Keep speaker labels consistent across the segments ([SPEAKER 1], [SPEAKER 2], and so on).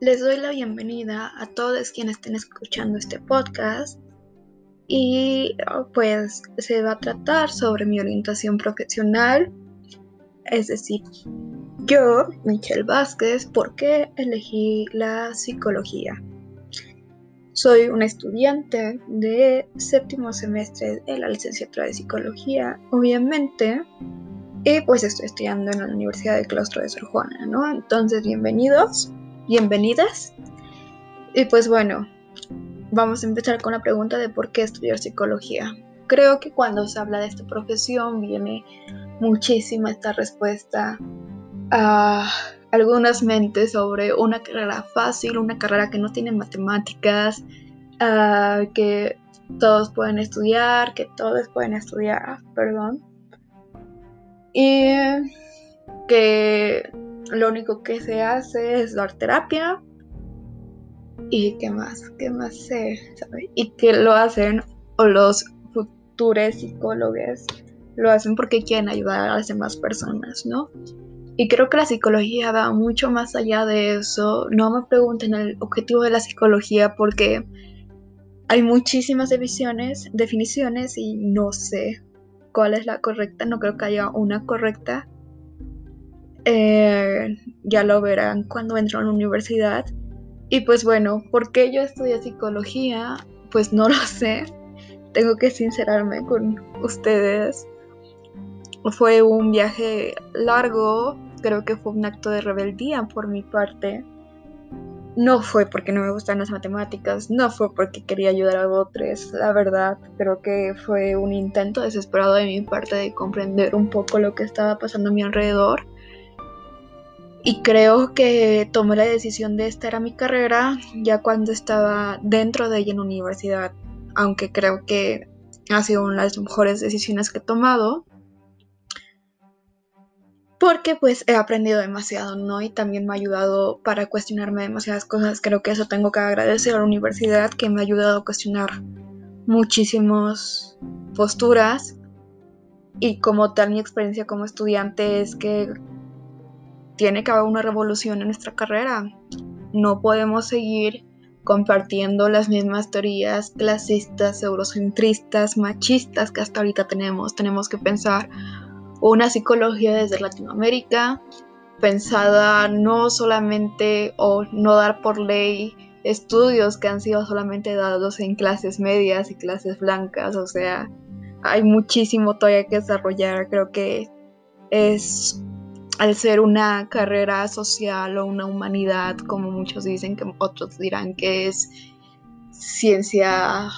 [SPEAKER 1] Les doy la bienvenida a todos quienes estén escuchando este podcast y pues se va a tratar sobre mi orientación profesional, es decir, yo, Michelle Vázquez, ¿por qué elegí la psicología? Soy una estudiante de séptimo semestre de la licenciatura de psicología, obviamente, y pues estoy estudiando en la Universidad del Claustro de Sor Juana, ¿no? Entonces, bienvenidos bienvenidas. Y pues bueno, vamos a empezar con la pregunta de por qué estudiar psicología. Creo que cuando se habla de esta profesión viene muchísima esta respuesta a algunas mentes sobre una carrera fácil, una carrera que no tiene matemáticas, que todos pueden estudiar, que todos pueden estudiar, perdón. Y que lo único que se hace es dar terapia. ¿Y qué más? ¿Qué más se sabe? Y que lo hacen, o los futuros psicólogos lo hacen porque quieren ayudar a las demás personas, ¿no? Y creo que la psicología va mucho más allá de eso. No me pregunten el objetivo de la psicología porque hay muchísimas definiciones, definiciones y no sé cuál es la correcta. No creo que haya una correcta. Eh, ya lo verán cuando entro a la universidad. Y pues bueno, ¿por qué yo estudié psicología? Pues no lo sé. Tengo que sincerarme con ustedes. Fue un viaje largo, creo que fue un acto de rebeldía por mi parte. No fue porque no me gustan las matemáticas, no fue porque quería ayudar a otros, la verdad, creo que fue un intento desesperado de mi parte de comprender un poco lo que estaba pasando a mi alrededor y creo que tomé la decisión de esta era mi carrera ya cuando estaba dentro de ella en la universidad, aunque creo que ha sido una de las mejores decisiones que he tomado. Porque pues he aprendido demasiado, ¿no? Y también me ha ayudado para cuestionarme demasiadas cosas. Creo que eso tengo que agradecer a la universidad que me ha ayudado a cuestionar muchísimas posturas. Y como tal mi experiencia como estudiante es que tiene que haber una revolución en nuestra carrera. No podemos seguir compartiendo las mismas teorías clasistas, eurocentristas, machistas que hasta ahorita tenemos. Tenemos que pensar una psicología desde Latinoamérica, pensada no solamente o no dar por ley estudios que han sido solamente dados en clases medias y clases blancas, o sea, hay muchísimo todavía que desarrollar, creo que es al ser una carrera social o una humanidad, como muchos dicen, que otros dirán que es ciencia,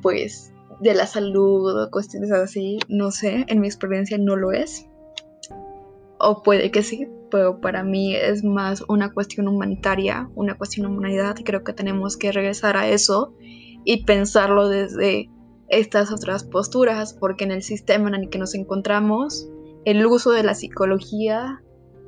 [SPEAKER 1] pues, de la salud o cuestiones así, no sé, en mi experiencia no lo es. O puede que sí, pero para mí es más una cuestión humanitaria, una cuestión humanidad, y creo que tenemos que regresar a eso y pensarlo desde estas otras posturas, porque en el sistema en el que nos encontramos, el uso de la psicología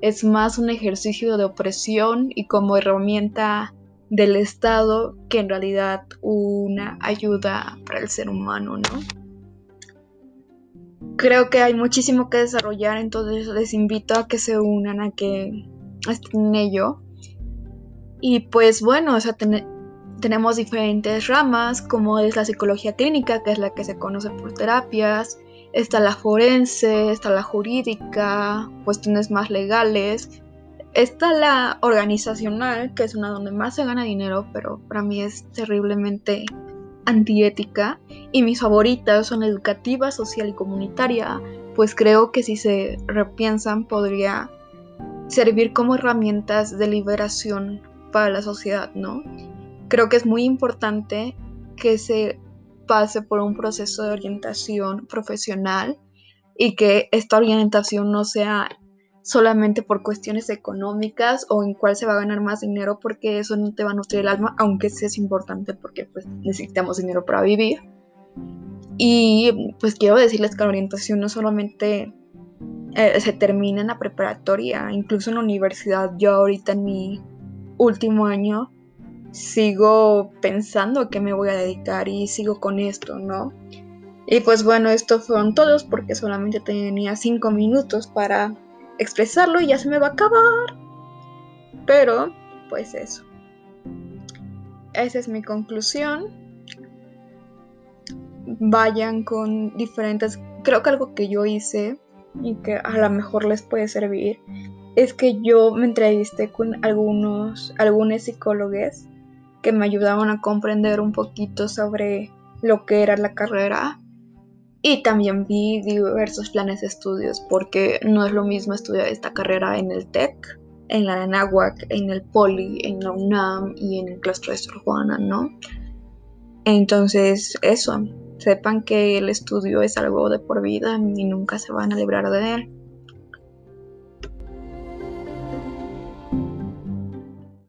[SPEAKER 1] es más un ejercicio de opresión y como herramienta del Estado que en realidad una ayuda para el ser humano, ¿no? Creo que hay muchísimo que desarrollar, entonces les invito a que se unan, a que estén en ello. Y pues bueno, o sea, tenemos diferentes ramas, como es la psicología clínica, que es la que se conoce por terapias, está la forense, está la jurídica, cuestiones más legales, está la organizacional, que es una donde más se gana dinero, pero para mí es terriblemente antiética, y mis favoritas son educativa, social y comunitaria, pues creo que si se repiensan podría servir como herramientas de liberación para la sociedad, ¿no? Creo que es muy importante que se pase por un proceso de orientación profesional y que esta orientación no sea solamente por cuestiones económicas o en cuál se va a ganar más dinero porque eso no te va a nutrir el alma, aunque sí es importante porque pues necesitamos dinero para vivir. Y pues quiero decirles que la orientación no solamente eh, se termina en la preparatoria, incluso en la universidad. Yo ahorita en mi último año sigo pensando a qué me voy a dedicar y sigo con esto, ¿no? Y pues bueno, estos fueron todos porque solamente tenía cinco minutos para expresarlo y ya se me va a acabar. Pero, pues eso. esa es mi conclusión. Vayan con diferentes... Creo que algo que yo hice y que a lo mejor les puede servir es que yo me entrevisté con algunos, algunos psicólogos que me ayudaban a comprender un poquito sobre lo que era la carrera y también vi diversos planes de estudios porque no es lo mismo estudiar esta carrera en el TEC, en la NAWAC, en el POLI, en la UNAM y en el claustro de Sor Juana, ¿no? Entonces, eso, sepan que el estudio es algo de por vida y nunca se van a librar de él.